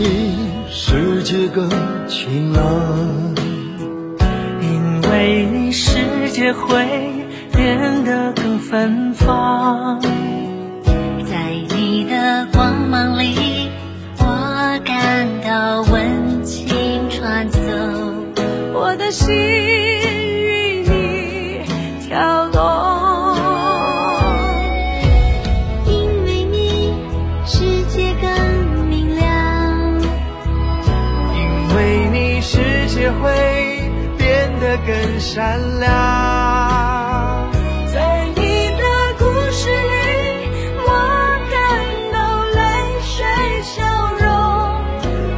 你世界更晴朗，因为你世界会变得更芬芳。在你的光芒里，我感到温情传送，我的心世界会变得更善良。在你的故事里，我感到泪水消融，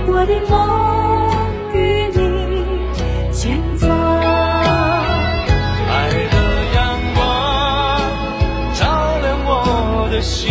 我的梦与你前走。爱的阳光照亮我的心，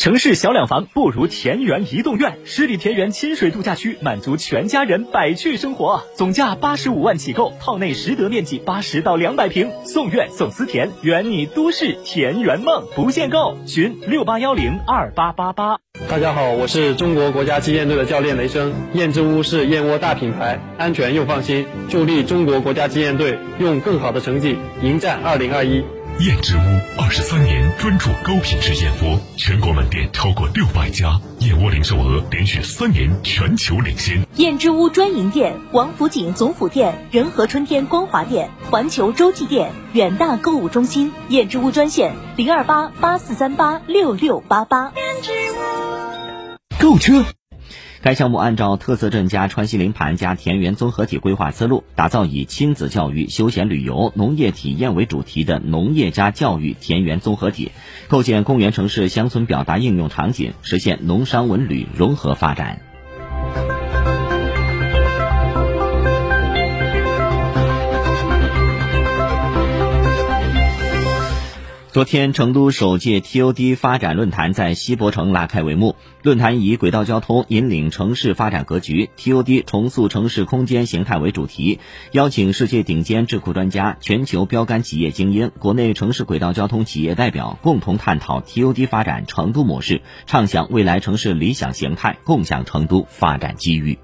城市小两房不如田园一栋院，十里田园亲水度假区满足全家人百趣生活，总价八十五万起购，套内实得面积八十到两百平，送院送私田，圆你都市田园梦，不限购，群六八幺零二八八八。大家好，我是中国国家击剑队的教练雷声。燕之屋是燕窝大品牌，安全又放心，助力中国国家击剑队用更好的成绩迎战二零二一。燕之屋二十三年专注高品质燕窝，全国门店超过六百家，燕窝零售额连续三年全球领先。燕之屋专营店：王府井总府店、仁和春天光华店、环球洲际店、远大购物中心。燕之屋专线：零二八八四三八六六八八。购车。该项目按照特色镇加川西林盘加田园综合体规划思路，打造以亲子教育、休闲旅游、农业体验为主题的农业加教育田园综合体，构建公园城市乡村表达应用场景，实现农商文旅融合发展。昨天，成都首届 TOD 发展论坛在西博城拉开帷幕。论坛以“轨道交通引领城市发展格局，TOD 重塑城市空间形态”为主题，邀请世界顶尖智库专家、全球标杆企业精英、国内城市轨道交通企业代表，共同探讨 TOD 发展成都模式，畅想未来城市理想形态，共享成都发展机遇。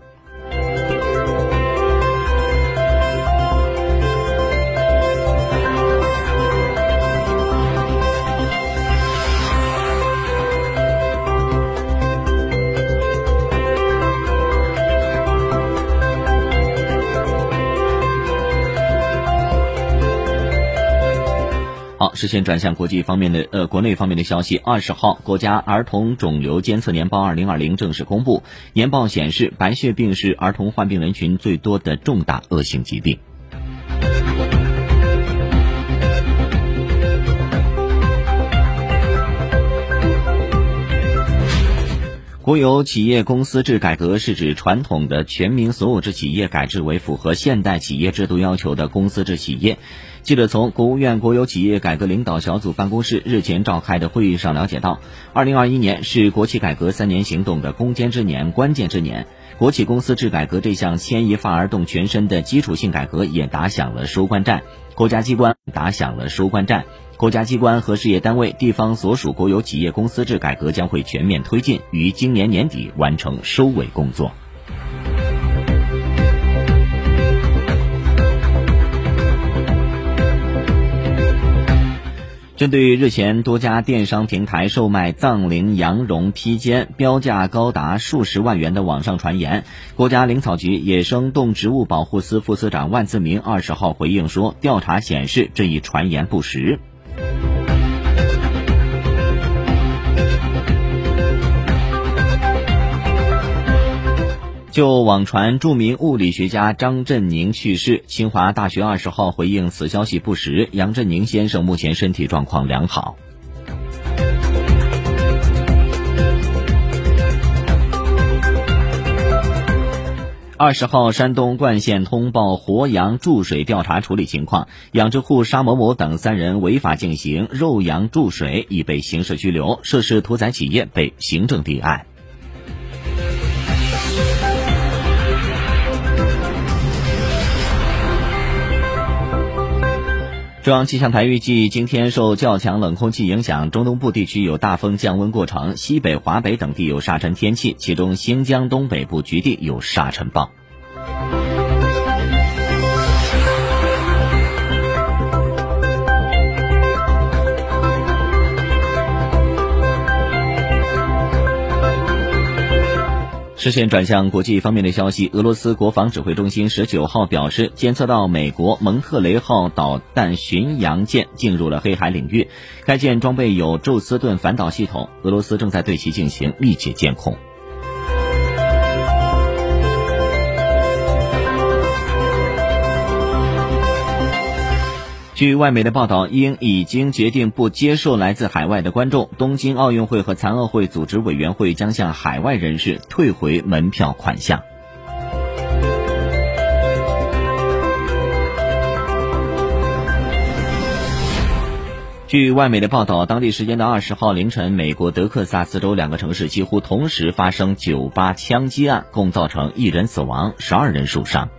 好，视线转向国际方面的呃国内方面的消息。二十号，国家儿童肿瘤监测年报二零二零正式公布，年报显示，白血病是儿童患病人群最多的重大恶性疾病。国有企业公司制改革是指传统的全民所有制企业改制为符合现代企业制度要求的公司制企业。记者从国务院国有企业改革领导小组办公室日前召开的会议上了解到，二零二一年是国企改革三年行动的攻坚之年、关键之年。国企公司制改革这项牵一发而动全身的基础性改革也打响了收官战，国家机关打响了收官战。国家机关和事业单位、地方所属国有企业公司制改革将会全面推进，于今年年底完成收尾工作。针对日前多家电商平台售卖藏羚羊绒披肩，标价高达数十万元的网上传言，国家林草局野生动植物保护司副司长万自明二十号回应说，调查显示这一传言不实。就网传著名物理学家张振宁去世清华大学二十号回应此消息不实杨振宁先生目前身体状况良好。二十号，山东冠县通报活羊注水调查处理情况，养殖户沙某某等三人违法进行肉羊注水，已被刑事拘留，涉事屠宰企业被行政立案。中央气象台预计，今天受较强冷空气影响，中东部地区有大风降温过程，西北、华北等地有沙尘天气，其中新疆东北部局地有沙尘暴。视线转向国际方面的消息，俄罗斯国防指挥中心十九号表示，监测到美国蒙特雷号导弹巡洋舰进入了黑海领域，该舰装备有宙斯盾反导系统，俄罗斯正在对其进行密切监控。据外媒的报道，英已经决定不接受来自海外的观众。东京奥运会和残奥会组织委员会将向海外人士退回门票款项。据外媒的报道，当地时间的二十号凌晨，美国德克萨斯州两个城市几乎同时发生酒吧枪击案，共造成一人死亡，十二人受伤。